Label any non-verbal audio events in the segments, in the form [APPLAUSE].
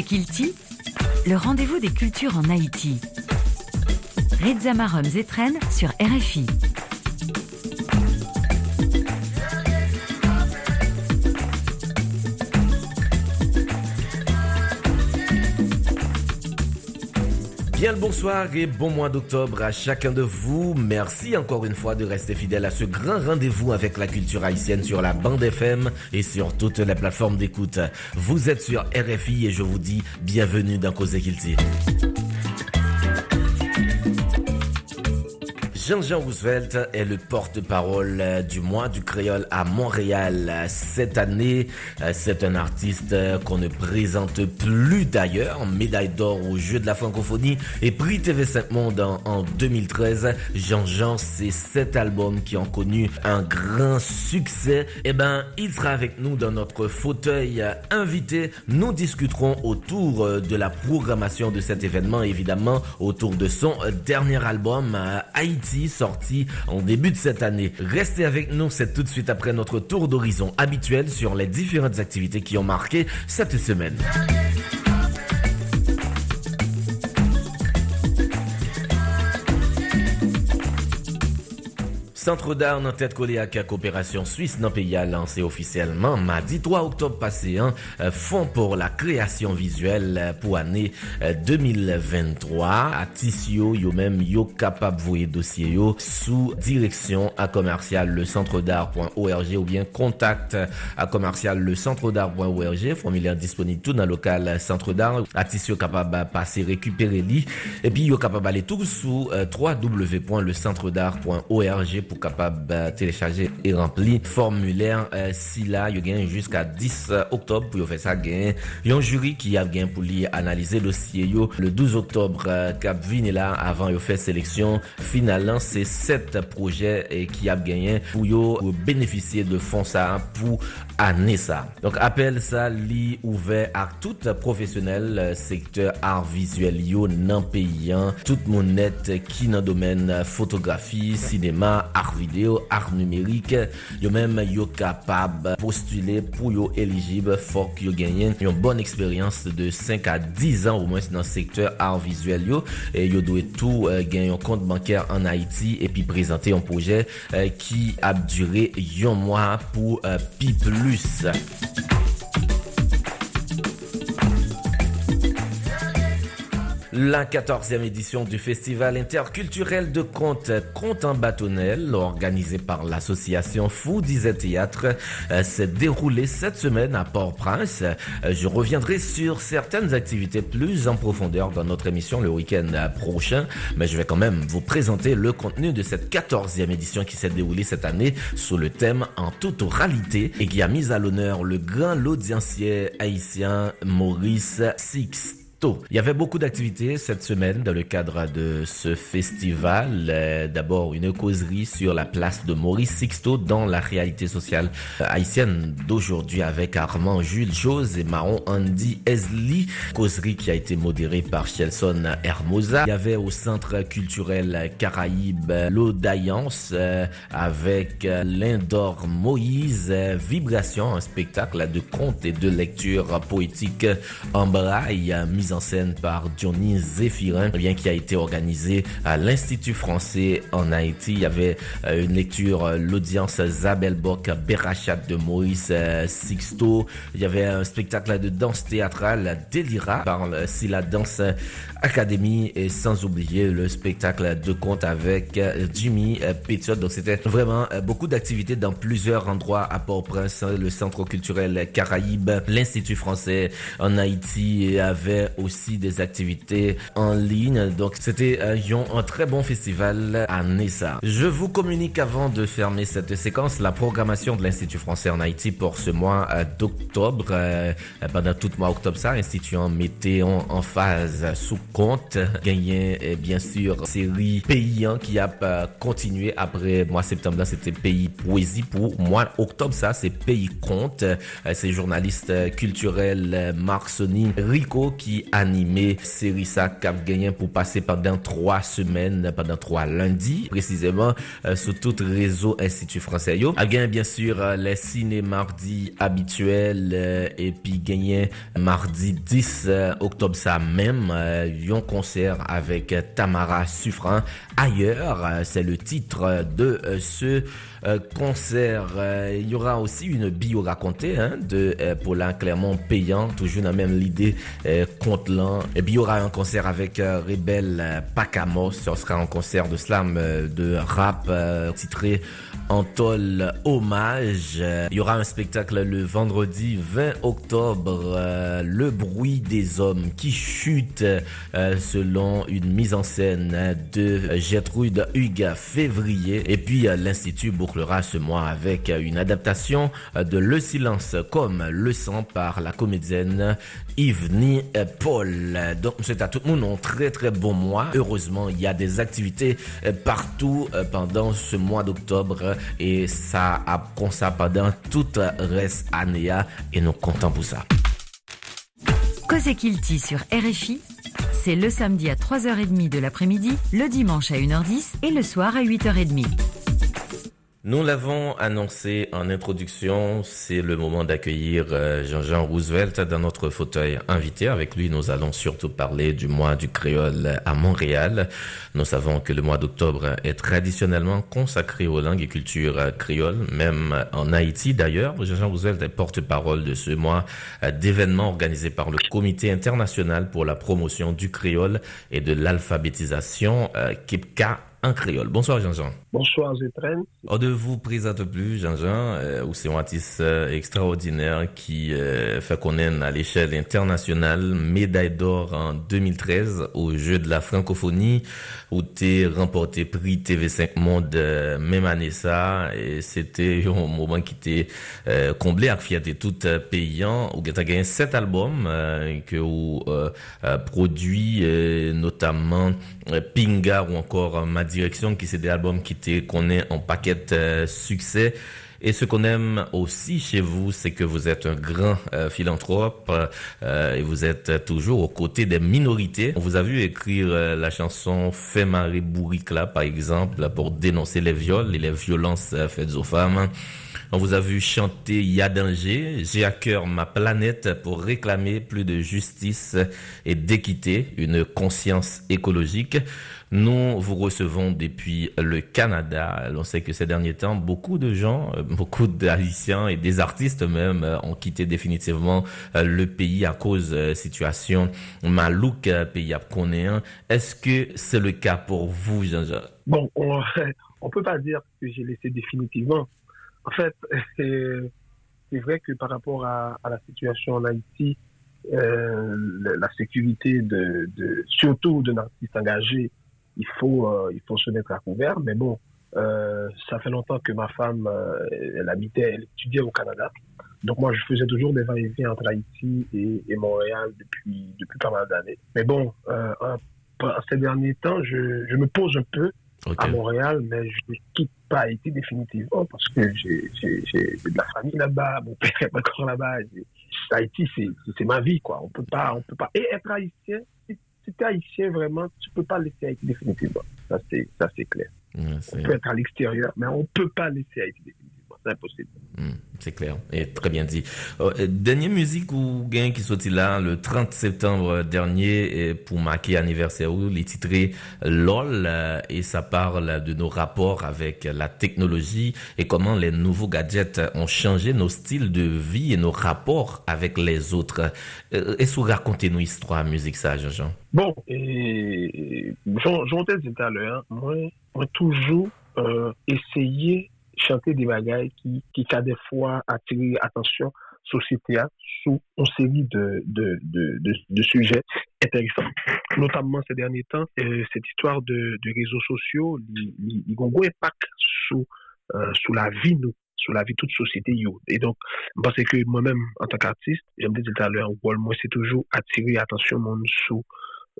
Kilti, le rendez-vous des cultures en Haïti. Reza Marum Zetren sur RFI. Bien le bonsoir et bon mois d'octobre à chacun de vous. Merci encore une fois de rester fidèle à ce grand rendez-vous avec la culture haïtienne sur la bande FM et sur toutes les plateformes d'écoute. Vous êtes sur RFI et je vous dis bienvenue dans Cause Kilti. Jean-Jean Roosevelt est le porte-parole du mois du créole à Montréal. Cette année, c'est un artiste qu'on ne présente plus d'ailleurs. Médaille d'or au Jeu de la francophonie et prix TV5 Monde en, 2013. Jean-Jean, c'est cet album qui ont connu un grand succès. Eh ben, il sera avec nous dans notre fauteuil invité. Nous discuterons autour de la programmation de cet événement, évidemment, autour de son dernier album, Haïti sorti en début de cette année. Restez avec nous, c'est tout de suite après notre tour d'horizon habituel sur les différentes activités qui ont marqué cette semaine. Centre d'art nan tête collé à la coopération suisse nan pays a lancé officiellement mardi 3 octobre passé un fonds pour la création visuelle pour année 2023 à Tissio yo même yo capable voyer dossier yo sous direction à commercial le centre d'art.org ou bien contact à commercial le centre d'art.org formulaire disponible tout dans le local centre d'art. À Tissio capable passer récupérer li et puis yo capable aller tout sous www.lecentre-d'art.org pour capable télécharger et remplir formulaire si là il gagne jusqu'à 10 octobre pour faire ça gain un jury qui a gagné pour lui analyser le dossier le 12 octobre cap vini là avant il fait sélection finalement c'est sept projets et qui a gagné pour yo bénéficier de fonds ça pour donc appel ça li ouvert à tout professionnel secteur art visuel yo nan payant tout mon net qui dans domaine photographie cinéma art vidéo, art numérique, yo même yo capable postuler pour yo éligible, faut yo gagne une bonne expérience de 5 à 10 ans au moins dans secteur art visuel yo. Et yo doit tout euh, gagner un compte bancaire en Haïti et puis présenter un projet euh, qui a duré un mois pour euh, Pi plus. La 14e édition du Festival interculturel de contes Contes en bâtonnel, organisé par l'association Fou disait Théâtre, s'est déroulé cette semaine à Port-Prince. Je reviendrai sur certaines activités plus en profondeur dans notre émission le week-end prochain, mais je vais quand même vous présenter le contenu de cette 14e édition qui s'est déroulée cette année sous le thème en toute oralité et qui a mis à l'honneur le grand l'audiencier haïtien Maurice Il y avait beaucoup d'activités cette semaine dans le cadre de ce festival. D'abord, une causerie sur la place de Maurice Sixto dans la réalité sociale haïtienne d'aujourd'hui avec Armand Jules Jose et Maron Andy Esli. Causerie qui a été modérée par Chelson Hermosa. Il y avait au Centre culturel Caraïbe l'Audaillance avec Lindor Moïse, Vibration, un spectacle de contes et de lecture poétique en braille, en scène par Johnny Zéphirin, bien qui a été organisé à l'Institut français en Haïti. Il y avait une lecture, l'audience Zabel Bock, Berachat de Maurice Sixto. Il y avait un spectacle de danse théâtrale Délira par la danse Académie et sans oublier le spectacle de conte avec Jimmy Pétiot. Donc c'était vraiment beaucoup d'activités dans plusieurs endroits à Port-au-Prince, le Centre culturel Caraïbe, l'Institut français en Haïti avait aussi des activités en ligne. Donc c'était un très bon festival à Nessa. Je vous communique avant de fermer cette séquence la programmation de l'Institut français en Haïti pour ce mois d'octobre. Pendant tout le mois d'octobre, ça, instituant Météon en phase sous compte. Gagné bien sûr série paysan qui a continué après mois septembre. C'était Pays Poésie pour mois octobre. Ça, c'est Pays Compte. C'est journaliste culturel Marc Rico qui animé série ça cap gagné pour passer pendant trois semaines, pendant trois lundis, précisément, sur tout réseau Institut français. Yo, a gagné bien sûr les ciné mardi habituels et puis gagné mardi 10 octobre ça même, un concert avec Tamara Suffran. Ailleurs, c'est le titre de ce euh, concert. Euh, il y aura aussi une bio racontée hein, de euh, Paulin Clermont payant, toujours dans même l'idée l'an. Et puis il y aura un concert avec Rebelle Pacamos. Ce sera un concert de slam, de rap titré Antol Hommage. Il y aura un spectacle le vendredi 20 octobre, Le bruit des hommes qui chute selon une mise en scène de Gertrude Hugues Février. Et puis l'Institut bouclera ce mois avec une adaptation de Le silence comme le sang par la comédienne Yvny Paul. Donc c'est à tout le monde un très très bon mois. Heureusement, il y a des activités partout pendant ce mois d'octobre et ça a ça pendant toute reste année et nous comptons pour ça. Kilti sur RFI, c'est le samedi à 3h30 de l'après-midi, le dimanche à 1h10 et le soir à 8h30. Nous l'avons annoncé en introduction, c'est le moment d'accueillir euh, Jean-Jean Roosevelt dans notre fauteuil invité. Avec lui, nous allons surtout parler du mois du créole à Montréal. Nous savons que le mois d'octobre est traditionnellement consacré aux langues et cultures créoles, même en Haïti d'ailleurs. Jean-Jean Roosevelt est porte-parole de ce mois d'événements organisés par le Comité international pour la promotion du créole et de l'alphabétisation, euh, KIPCA en créole. Bonsoir Jean-Jean. Bonsoir Zetren. On ne vous présente plus Jean-Jean, euh, c'est un artiste euh, extraordinaire qui euh, fait connaître à l'échelle internationale médaille d'or en 2013 au Jeux de la francophonie où tu remporté prix TV5 Monde euh, même année ça et c'était [LAUGHS] un moment qui était comblé avec fierté toute payant où tu as gagné sept albums que vous produit notamment Pinga ou encore Madi direction qui c'est des albums qui te connaît en paquet euh, succès. Et ce qu'on aime aussi chez vous, c'est que vous êtes un grand euh, philanthrope euh, et vous êtes toujours aux côtés des minorités. On vous a vu écrire la chanson Fait Marie Bourricla, par exemple, pour dénoncer les viols et les violences faites aux femmes. On vous a vu chanter Y'a danger, j'ai à cœur ma planète pour réclamer plus de justice et d'équité, une conscience écologique. Nous vous recevons depuis le Canada. On sait que ces derniers temps, beaucoup de gens, euh, beaucoup d'Haïtiens et des artistes même euh, ont quitté définitivement euh, le pays à cause de situation malouk, pays apconéen. Est-ce que c'est le cas pour vous, Jean-Jean? Bon, on, [LAUGHS] on peut pas dire que j'ai laissé définitivement. En fait, [LAUGHS] c'est vrai que par rapport à, la situation en Haïti, euh, la sécurité de, surtout d'un artiste engagé il faut, euh, il faut se mettre à couvert. Mais bon, euh, ça fait longtemps que ma femme, elle habitait, elle étudiait au Canada. Donc moi, je faisais toujours des va-et-vient entre Haïti et, Montréal depuis, depuis pas mal d'années. Mais bon, ces derniers temps, je me pose un peu à Montréal, mais je ne quitte pas Haïti définitivement parce que j'ai de la famille là-bas, mon père est encore là-bas. Haïti, c'est ma vie, quoi. On peut pas, on peut pas. Et être haïtien, si tu es haïtien vraiment, tu peux pas laisser Haïti définitivement. Ça, c'est, ça, c'est clair. on peut être à l'extérieur, mais on peut pas laisser Haïti définitivement. C'est impossible. Hmm, c'est clair et très bien dit. Euh, dernière musique ou gain qui sorti là le 30 septembre dernier pour marquer anniversaire où les titré LOL euh, et ça parle de nos rapports avec la technologie et comment les nouveaux gadgets ont changé nos styles de vie et nos rapports avec les autres. Euh, est-ce que vous racontez nos histoires musique ça, Jean-Jean? Bon, j'en dit tout à l'heure, moi, moi toujours euh, essayer chanter des bagailles qui, qui a des fois attiré attention société sous une série de, sujets intéressants. Notamment ces derniers temps, cette histoire de, réseaux sociaux, ils ont un impact sous, euh, sous la vie, nous, sous la vie de toute société. Et donc, parce que moi-même, en tant qu'artiste, j'aime dire tout à l'heure, moi, c'est toujours attirer attention monde sous,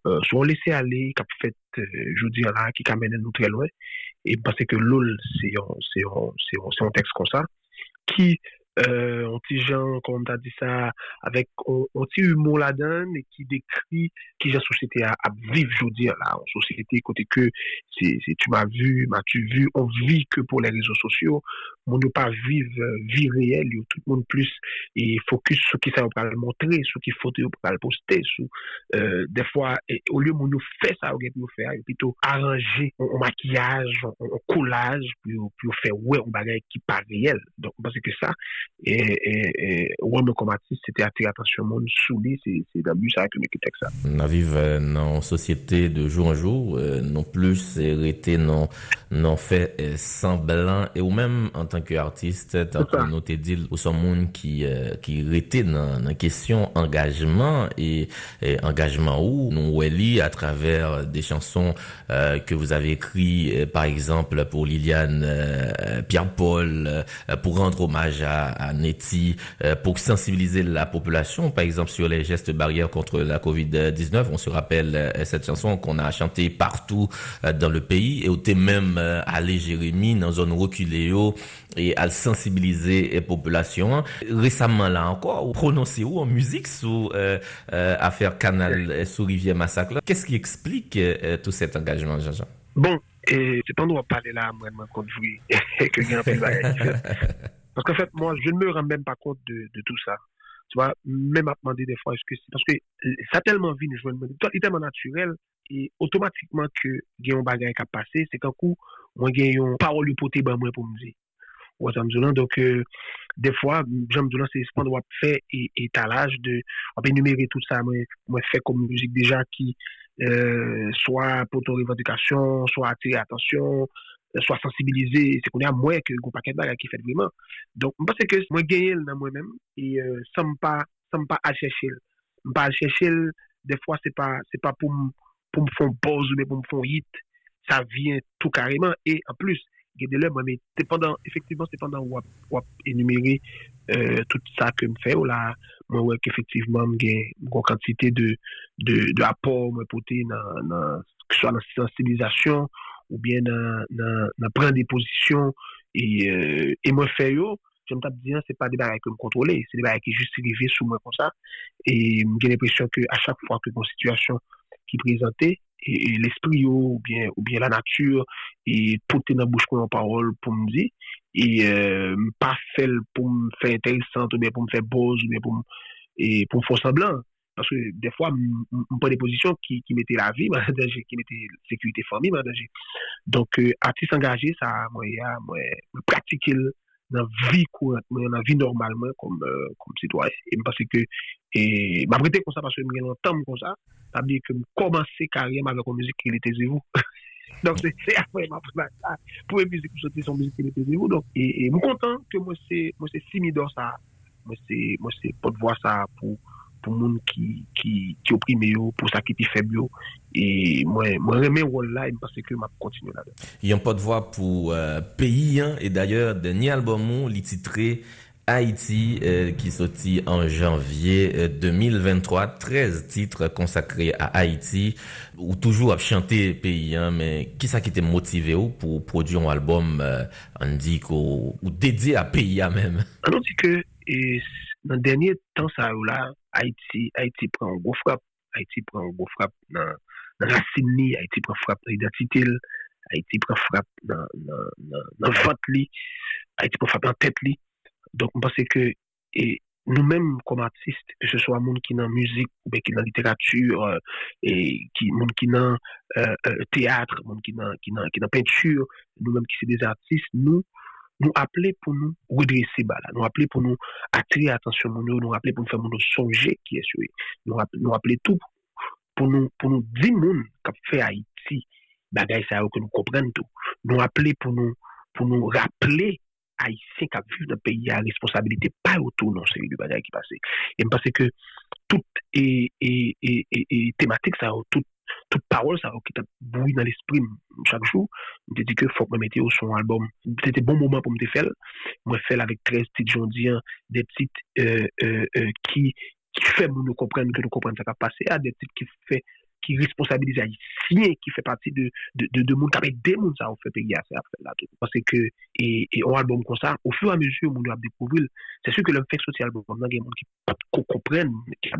euh, sous on laisser aller, qui fait, euh, je dis là, qui amène nous très loin. Et parce que LOL, c'est un texte comme ça, qui euh, on petit gens, comme tu as dit ça, avec un petit humour là-dedans et qui décrit qui la société à, vivre, je veux dire, là, en société, côté que c'est, tu m'as vu, m'as-tu vu, on vit que pour les réseaux sociaux, on ne pas vivre euh, vie réelle, tout le monde plus, et focus sur qui ça va le montrer, sur qui va le poster, sur, euh, des fois, au lieu de nous faire ça, on nous faire, plutôt arranger un maquillage, un collage, puis, puis on fait ouais, on bagage qui pas réel. Donc, parce que ça, et, et, ouais, comme artiste, c'était attirer attention monde sous lui, c'est, d'abus que me ça. On vivre euh, dans une société de jour en jour, non plus, c'est été non, fait semblant, et ou même en tant qu'artiste, tant que nous t'ai dit, au son monde qui, euh, qui était dans la question engagement. Et, engagement où? Nous lit à travers des chansons euh, que vous avez écrites, euh, par exemple pour Liliane Pierre-Paul, pour rendre hommage à, à Nettie, pour sensibiliser la population, par exemple sur les gestes barrières contre la Covid-19. On se rappelle cette chanson qu'on a chantée partout dans le pays. Et où t'es même allé Jérémy dans une reculée et à sensibiliser les populations. Récemment là encore, prononcé où en musique sous euh, euh, affaire Canal euh, sous Rivière Massacre. Qu'est-ce qui explique euh, tout cet engagement, Jean-Jean? Bon, et c'est pas nous à parler là, moi, quand je [LAUGHS] que j'ai un peu [LAUGHS] Parce qu'en fait, moi, je ne me rends même pas compte de, de tout ça. Tu vois, même à demander des fois, que c'est parce que ça tellement vite, je me dis, tellement naturel, et automatiquement que il y a un bagage qui a passé, c'est qu'un coup, moi, j'ai une parole hypothèse ben, pour me dire. Donc, euh, des fois, j'aime dire, c'est ce qu'on faire étalage de, on peut énumérer tout ça, moi, moi, fait comme musique déjà qui, euh, soit pour ton revendication, soit attirer attention, soit sensibiliser, c'est qu'on à moins que le paquet de qui fait vraiment. Donc, je pense que moi, gagner dans moi-même, et euh, me pas, me pas chercher. Pas à chercher, des fois, c'est pas, c'est pas pour, pour me faire buzz ou pour me faire hit. Ça vient tout carrément. Et en plus, mais c'est pendant, effectivement, c'est pendant où on énumérer euh, tout ça que me fait, ou là, moi, ouais, qu'effectivement, une quantité de, de, de moi, porter que ce soit dans la sensibilisation, ou bien prendre des positions, et, euh, moi, fait, yo, je me tape dire, c'est pas des barrières que me contrôler, c'est des barrières qui juste arrivées sous moi comme ça, et j'ai l'impression que à chaque fois que une situation qui présentait, l'esprit ou bien ou bien la nature et porter dans bouche en parole pour me dire et euh, pas faire pour me faire intéressant ou bien pour me faire beau ou bien pour me faire semblant parce que des fois on prend des positions qui, qui mettaient la vie [LAUGHS] en danger qui mettaient la sécurité famille en danger donc euh, artiste engagé ça moi pratiquer dans la vie courante, dans la vie comme, euh, comme citoyen. Et parce que, et, m'a comme ça parce que j'ai longtemps comme ça, ça veut dire que je commencé carrément avec une musique qui était zéro. [LAUGHS] Donc, c'est après ma ça. Pour une musique, sortir son musique qui était zéro. Donc, et, je suis content que moi, c'est, moi, c'est Simidor ça. Moi, c'est, pas de voir ça pour, pour monde qui qui qui opprimé pour ça qui est faible et moi moi remets rôle là parce que m'a continuer là il y a pas de voix pour euh, pays hein, et d'ailleurs dernier album li titré Haïti euh, qui sorti en janvier 2023 euh, 13 titres consacrés à Haïti ou toujours à chanter pays hein, mais qui ça qui était motivé pour produire un album on dit ou, dédié à pays hein, même? On dit que et dans le dernier temps ça là Haïti, Haïti prend un gros frappe. Haïti prend un gros frappe dans, la Sydney, Haïti prend frappe dans l'identité, Haïti prend frappe dans, le ventre, Haïti prend frappe dans la tête. Donc, je pense que nous-mêmes, comme artistes, que ce soit monde qui est dans la musique, ou qui la littérature, euh, et qui, monde qui euh, euh, théâtre, monde qui qui qui dans peinture, nous-mêmes qui sommes des artistes, nous, nous appeler pour nous redresser bas nous appeler pour nous attirer attention nous nous appeler pour nous faire nous songer qui est sur nous nous appeler tout pour nous pour nous dire qu'a fait Haïti ça que nous comprenions tout. Nous appeler pour nous pour nous rappeler haïtien qui vu dans le pays à responsabilité pas autour non c'est du bagay qui passait. Et parce que toute et, et, et, et, thématique ça tout toute parole ça qui t'a bouillé dans l'esprit chaque jour. Me dit que faut que me mette au son album c'était bon moment pour me faire moi faire avec 13 petites jondiens des petites euh, euh, euh, qui qui fait nous comprendre que nous comprenons ça qui a passé. À des petites qui fait qui responsabilise Haïtiens, qui fait partie de, de, de, de monde, des mondes, ça, on fait payer à faire là. Parce que, et, et un album comme ça, au fur et à mesure, on a découvert, c'est sûr que l'homme fait social il y a des gens qui comprennent, qui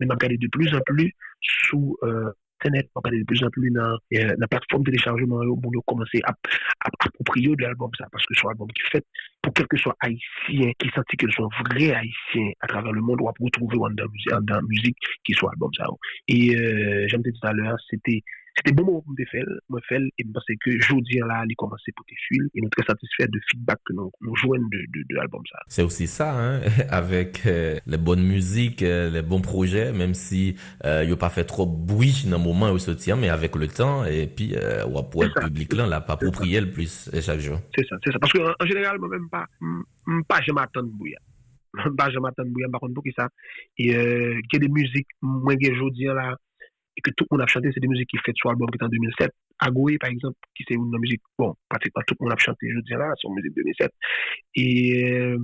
mais m'a regardé de plus en plus sous, euh, on regarder de plus en plus dans euh, la plateforme de téléchargement pour nous commencer à, approprier de l'album ça parce que c'est un album qui fait pour quel que soit haïtien qui sentit qu'ils sont vrais haïtiens à travers le monde on va retrouver dans la musique qui soit album ça. Et euh, j'aime dit tout à l'heure c'était c'était bon moment pour me faire, me faire, et parce que jeudi là, il commencé pour tes fils, et nous très satisfaits de feedback que nous, nous jouons de, de, de l'album ça. C'est aussi ça, hein, [LAUGHS] avec euh, les bonnes musiques, euh, les bons projets, même si euh, il a pas fait trop bruit dans le moment où il se tient, mais avec le temps, et puis, euh, on pour être public là, on l'a pas approprié le plus chaque jour. C'est ça, c'est ça. Parce qu'en en général, moi-même, pas, pas, je m'attends de bouillir. [LAUGHS] Pas, je m'attends de bouillir, par contre, pour qui ça. Et, euh, il y a des musiques, moi, jeudi là, que tout le monde a chanté, c'est des musiques qui fait sur l'album qui est en 2007. Agoué, par exemple, qui c'est une musique, bon, pratiquement tout le monde a chanté, je dis là, son musique 2007. Et euh,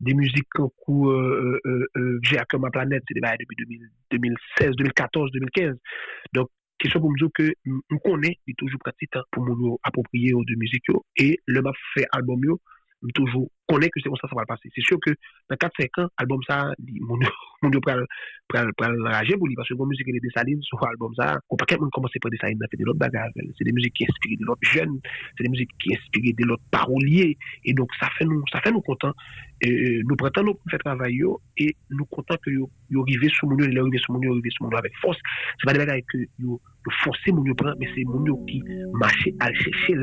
des musiques comme coup, euh, euh, euh, J'ai à ma planète, c'est des bails depuis 2016, 2014, 2015. Donc, question pour me dire que on connaît, il est toujours pratique hein, pour nous approprier aux deux musiques, et le m'a fait album, yo, toujours connaît que c'est comme ça ça va le passer. C'est sûr que dans 4-5 ans, album ça, mon Dieu [LAUGHS] pral rager pour lui, parce que la musique est des sur l'album ça, on pas quelqu'un commencer par des salines, fait de l'autre bagarre. C'est des musiques qui inspirent de l'autre jeunes, c'est des musiques qui inspirent de l'autre paroliers, et donc ça fait nous, ça fait nous contents. Nous prenons nous faire travail et nous contents que yo, yo arrivé sur mon il arrivé sur mon arrivé sur mon avec force. C'est pas des bagages que yo, yo forcer mon prend, mais c'est mon qui marche à chercher.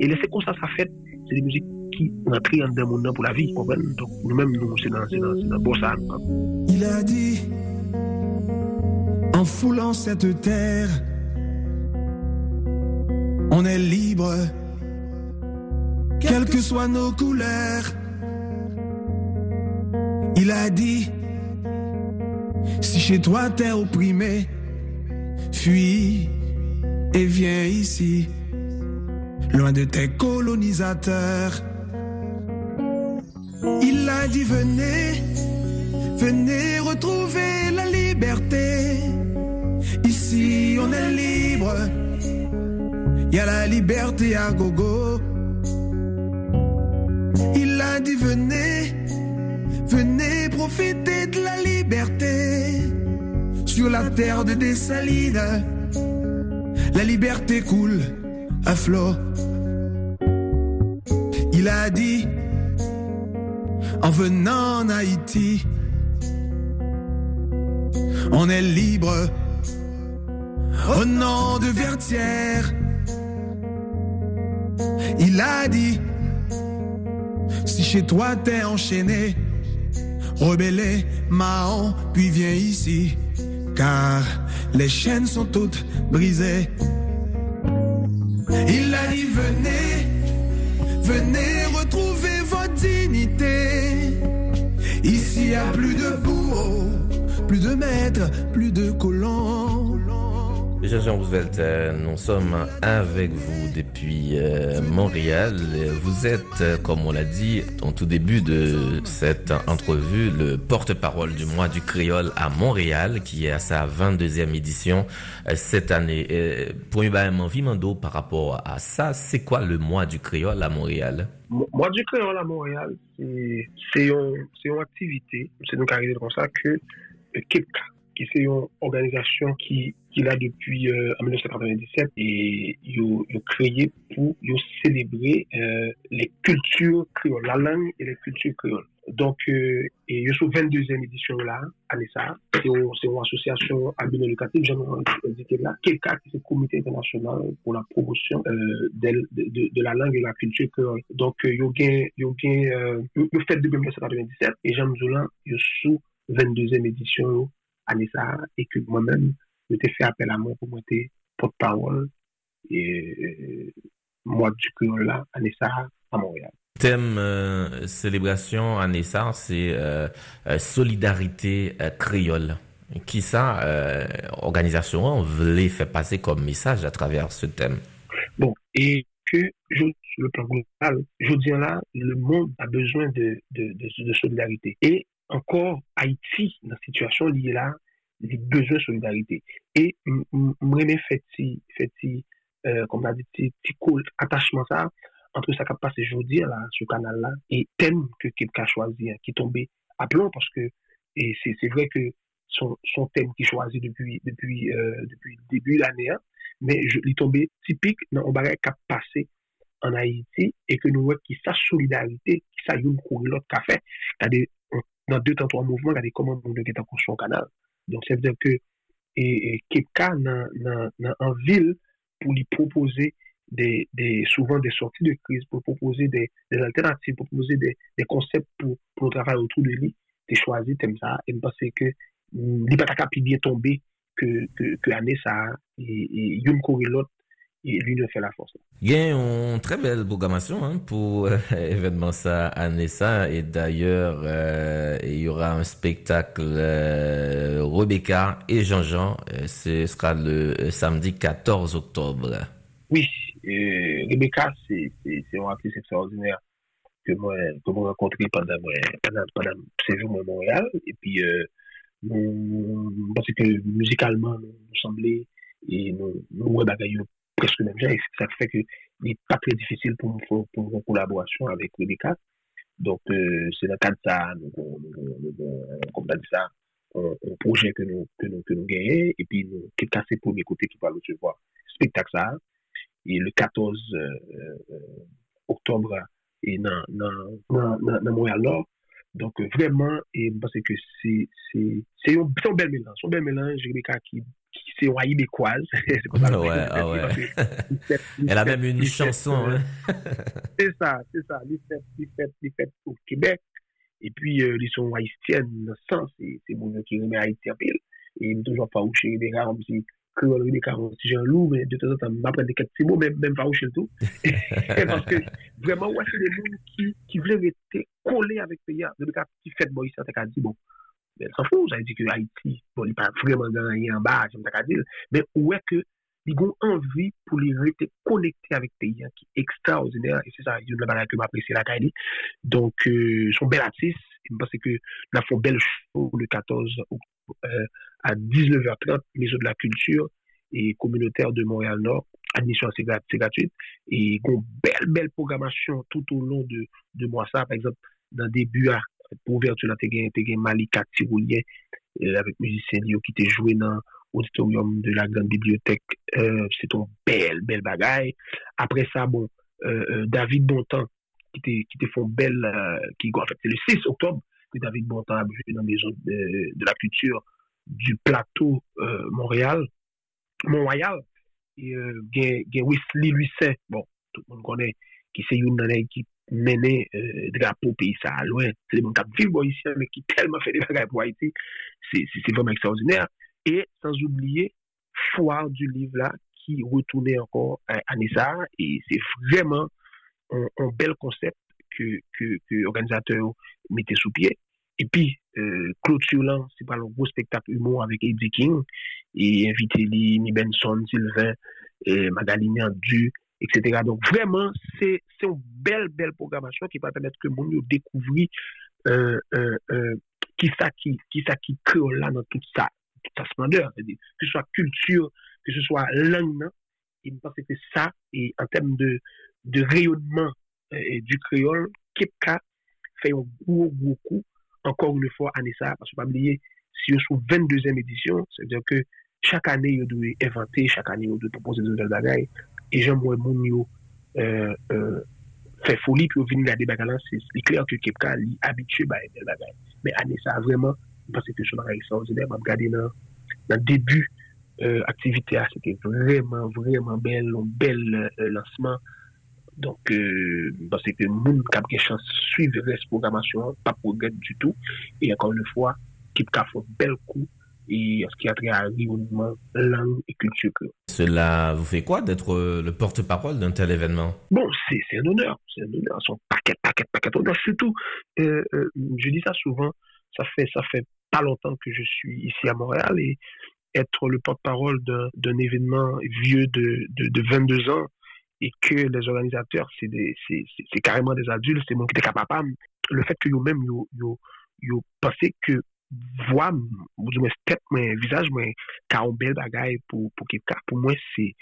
Et laisser comme ça, ça fait, c'est des musiques qui rentrent dans mon nom pour la vie. Donc nous-mêmes, nous, c'est dans, dans, bon ça. Il a dit, en foulant cette terre, on est libre, quelles que soient nos couleurs. Il a dit, si chez toi t'es opprimé, fuis et viens ici, loin de tes colonisateurs. Il a dit venez, venez retrouver la liberté. Ici on est libre, il y a la liberté à gogo. Il a dit venez, venez profiter de la liberté sur la terre de Dessalines. La liberté coule à flot. Il a dit en venant en Haïti. On est libre au nom de Vertière. Il a dit, si chez toi t'es enchaîné, rebellé, Mahon, puis viens ici, car les chaînes sont toutes brisées. Il a dit, venez, venez retrouver Y a plus de bourreaux, plus de maîtres, plus de colons. Jean Roosevelt, euh, nous sommes avec vous depuis euh, Montréal. Vous êtes, euh, comme on l'a dit en tout début de cette entrevue, le porte-parole du mois du créole à Montréal, qui est à sa 22e édition cette année. Pour une Vimando, par rapport à ça, c'est quoi le mois du créole à Montréal? Mois du créole à Montréal, c'est une activité, c'est donc arrivé comme ça que quelqu'un qui c'est une organisation qui, qui l'a depuis euh, en 1997 et ils ont créé pour célébrer euh, les cultures créoles, la langue et les cultcultures créoles. Donc, euh, et il y a 22e édition là, l'ESA. C'est une association à but lucratif, j'ai indiqué là, quelqu'un qui est le comité international pour la promotion euh, de, de, de, la langue et la culture créole. Donc, il y a eu fait depuis 1997 et Jean Zoulin, il y a sous 22e édition Anissa et que moi-même, je t'ai fait appel à moi pour être porte-parole et moi du créole là, Anissa à Montréal. Thème euh, célébration Anissa, c'est euh, euh, solidarité créole. Qui ça, euh, organisation, on voulait faire passer comme message à travers ce thème? Bon, et que je, sur le plan global, je dis là, le monde a besoin de, de, de, de solidarité. Et encore Haïti, dans la situation liée là, li bezwen solidarite. E mreme feti, feti, kom la di, ti koul atachman sa, antre sa kap pase jodi la, sou kanal la, e tem ke kip ka chwazi, ki tombe aplon, paske, e se vre ke son tem ki chwazi depi debi l'ane, men li tombe tipik nan o bagay kap pase an Haiti, e ke nou wek ki sa solidarite, ki sa yon kou lot ka fe, nan 2-3 mouvment, gade koman moun de geta konsyon kanal. Donk se vden ke Kepka nan, nan, nan an vil pou li propose de, de, souvan de sorti de kriz, pou propose de, de alternatif, pou propose de konsept pou, pou travay outou de li, te chwazi tem sa, e mpase ke li pataka pi biye tombe ke, ke, ke ane sa, e, e, yon kore lot l'union fait la force. Il y a une très belle programmation hein, pour euh, [LAUGHS] événement ça à Nessa et d'ailleurs euh, il y aura un spectacle euh, Rebecca et Jean-Jean. Euh, ce sera le samedi 14 octobre. Oui, Rebecca c'est un artiste extraordinaire que moi que moi rencontré pendant pendant pendant séjour à Montréal et puis nous, parce que musicalement nous, nous semblait et nous nous presque même genre, et ça fait que n'est pas très difficile pour nous pour une collaboration avec Rebecca. Donc, euh, c'est dans le cadre de ça, nous, comme on dit ça, un, projet que nous, que nous, que nous gagnons, et puis nous, quelqu'un c'est pour côté qui va recevoir spectacle ça, et le 14 euh, euh, octobre, et dans, dans, dans, dans Montréal-Nord, donc vraiment, et parce que c'est, un, un bel mélange, un bel mélange, Rebecca comme ça. [LAUGHS] Ouais, ah ouais. [LAUGHS] Elle a même une chanson. Hein. [LAUGHS] c'est ça, c'est ça. Les fêtes, les fêtes, les fêtes au Québec. Et puis, euh, ils sont haïtiennes, dans ce sens. C'est mon qui remet Haïti en pile. Et il toujours pas où chez des gars, comme si gars, si loup, mais de temps en temps, m'apprendre des quelques petits mots, même, même pas où chez le tout. Parce que vraiment, ouais, c'est des collés avec le pays. Depuis qu'ils fêtent, bon, ils s'en dit, bon, Ben, s'en fout, j'avais dit que Haïti, bon, il pas vraiment gagné en bas, j'aime dire, mais où est que ils ont envie pour les rester connectés avec pays qui est extraordinaire, et c'est ça, il y a une manière que m'apprécie la Kaili. Donc, euh, son bel artiste, je pense que nous avons belle show le 14 euh, à 19h30, Maison de la Culture et communautaire de Montréal-Nord. Admission, c'est gratuite. Et une belle, belle programmation tout au long de, de mois ça. Par exemple, dans début à pour ouverture là, tu as Malika Tiroulien euh, avec musicien qui était joué dans l'auditorium de la grande bibliothèque. Euh, c'est une belle, belle bagaille. Après ça, bon, euh, euh David Bontemps qui était qui fait belle, euh, qui, en fait, c'est le 6 octobre que David Bontemps a joué dans les zones de, de la culture du plateau euh, Montréal. Et euh, Wesley Lucet, bon, tout le monde connaît, qui c'est une équipe mener euh, drapeau pays ça loin. C'est des gens qui ici, mais qui tellement fait des bagages pour Haïti. C'est vraiment extraordinaire. Et sans oublier, Foire du livre là, qui retournait encore à, à Nissa. Et c'est vraiment un, bel concept que, que, que l'organisateur mettait sous pied. Et puis, euh, Surlan, c'est pas le gros spectacle humour avec Eddie King. Et invité Mi Benson, Sylvain, et Magali Du, etc. Donc vraiment, c'est une belle, belle programmation qui va permettre que mon découvrir euh, euh, euh, qui ça qui, qui ça qui créole là dans toute sa, toute sa splendeur. Que ce soit culture, que ce soit langue, que ça, et en termes de, de rayonnement du créole, Kepka fait un gros, gros coup, encore une fois, à Nessa, parce que pas oublier, si on sous 22e édition, c'est-à-dire que chaque année, il doit inventer, chaque année, il doit proposer de nouvelles bagailles. e jen mwen moun yo euh, euh, fè foli pou vin gade bagalan, li kler ke Kepka li abitue ba enel bagay. Men ane sa vreman, mwen se te chou nan raysan, mwen gade nan debu euh, aktivite ah, euh, euh, a, se te vreman, vreman bel, loun bel lansman. Donk, mwen se te moun kapke chans suive res programasyon, pa pou gade du tout, e ankon le fwa, Kepka fò bel kou et ce qui a trait à rayonnement, langue et culture. Cela vous fait quoi d'être le porte-parole d'un tel événement? Bon, c'est un honneur, c'est un honneur, son paquet, paquet, paquet d'honneur. Surtout, euh, euh, je dis ça souvent, ça fait, ça fait pas longtemps que je suis ici à Montréal et être le porte-parole d'un événement vieux de, de, de, 22 ans et que les organisateurs, c'est carrément des adultes, c'est mon qui capable. Le fait que nous-mêmes, nous, nous, nous pensons que vwa, mwen step mwen vizaj mwen ka ou bel bagay pou. Pou mwen, c'est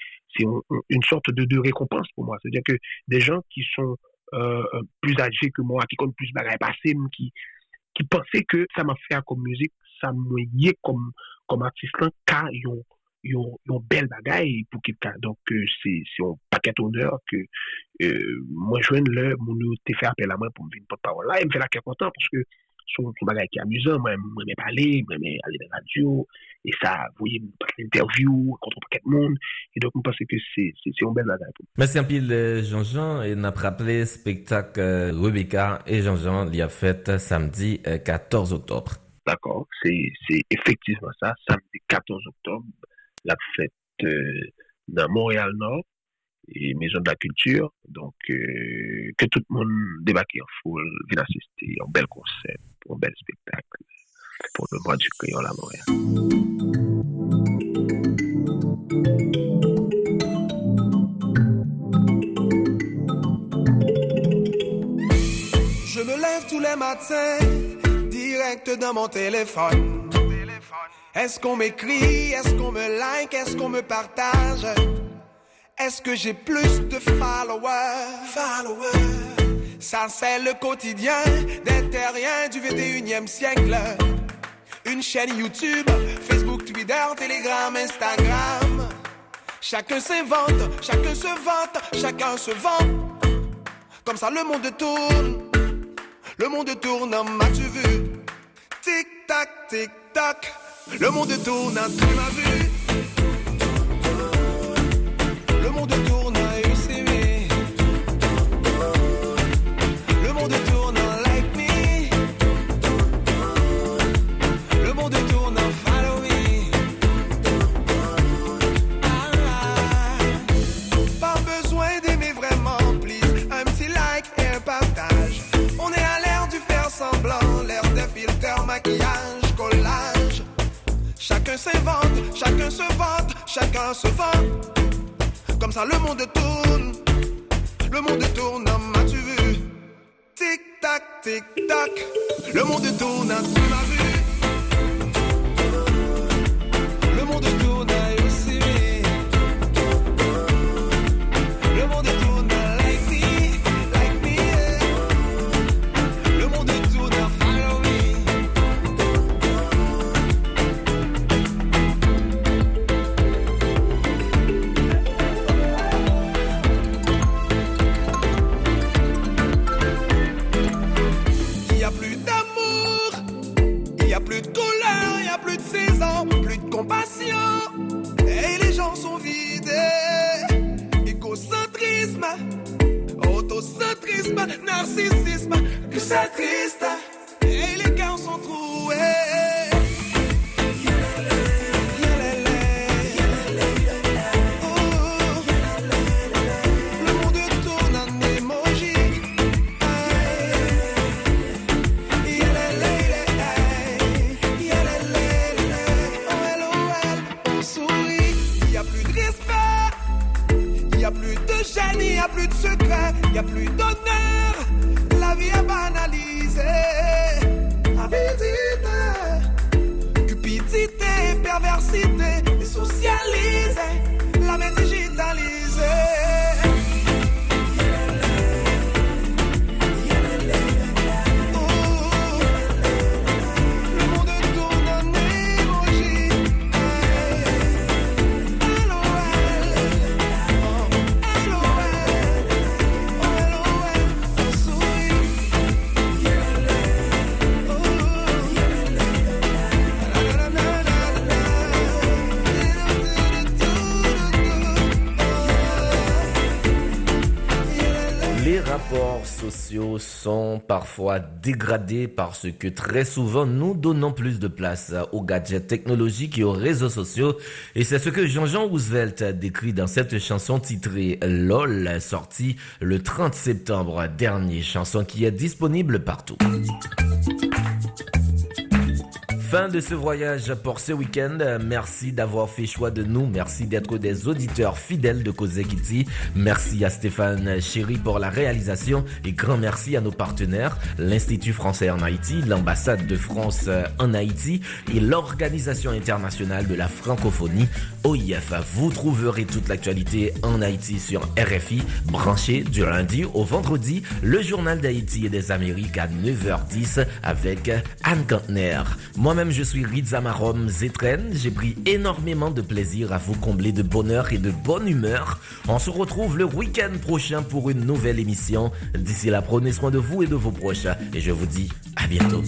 une sorte de récompense pou mwen. C'est-à-dire que des gens qui sont euh, plus âgés que moi, qui comptent plus bagay passé, qui pensaient que ça m'a fait comme musique, ça m'a yé comme artiste, car yon yon bel bagay pou Kipka. Donc, c'est yon paquet honneur que euh, moi, je viens de l'heure, moun nou te fè appel à moi pou m'vine pot parole. Là, il me fait la kèr content, parce que son bagay ki amusant, mwen mè palè, mwen mè alè de radio, et ça, vous voyez, mwen passe l'interview, contre paquet moun, et donc, mwen pense que c'est yon bel bagay. Merci un pile, Jean-Jean, et n'a rappelé spectacle euh, Rebecca et Jean-Jean l'y a fait samedi 14 octobre. D'accord, c'est effectivement ça, samedi 14 octobre, la fête euh, dans Montréal-Nord, et Maison de la Culture, donc, euh, que tout le monde débarque en foule, vienne assister, un bel concept, un bel spectacle, pour le mois du créole à. Je me lève tous les matins, direct dans mon téléphone. Est-ce qu'on m'écrit, est-ce qu'on me like, est-ce qu'on me partage? Est-ce que j'ai plus de followers? Followers Ça c'est le quotidien des terriens du 21e siècle. Une chaîne YouTube, Facebook, Twitter, Telegram, Instagram. Chacun s'invente, chacun se vante, chacun se vend Comme ça le monde tourne. Le monde tourne, m'as-tu vu Tic-tac, tic-tac. Le monde tourne, tu m'as vu. Sociaux sont parfois dégradés parce que très souvent nous donnons plus de place aux gadgets technologiques et aux réseaux sociaux. Et c'est ce que Jean-Jean Roosevelt décrit dans cette chanson titrée LOL, sortie le 30 septembre dernier, chanson qui est disponible partout. Fin de ce voyage pour ce week-end. Merci d'avoir fait choix de nous. Merci d'être des auditeurs fidèles de Cause Kitty. Merci à Stéphane Chéry pour la réalisation et grand merci à nos partenaires, l'Institut français en Haïti, l'ambassade de France en Haïti et l'Organisation internationale de la francophonie, OIF. Vous trouverez toute l'actualité en Haïti sur RFI, branché du lundi au vendredi, le journal d'Haïti et des Amériques à 9h10 avec Anne Kantner. Moi-même, je suis Rizamarom Zetren. J'ai pris énormément de plaisir à vous combler de bonheur et de bonne humeur. On se retrouve le week-end prochain pour une nouvelle émission. D'ici là, prenez soin de vous et de vos proches. Et je vous dis à bientôt.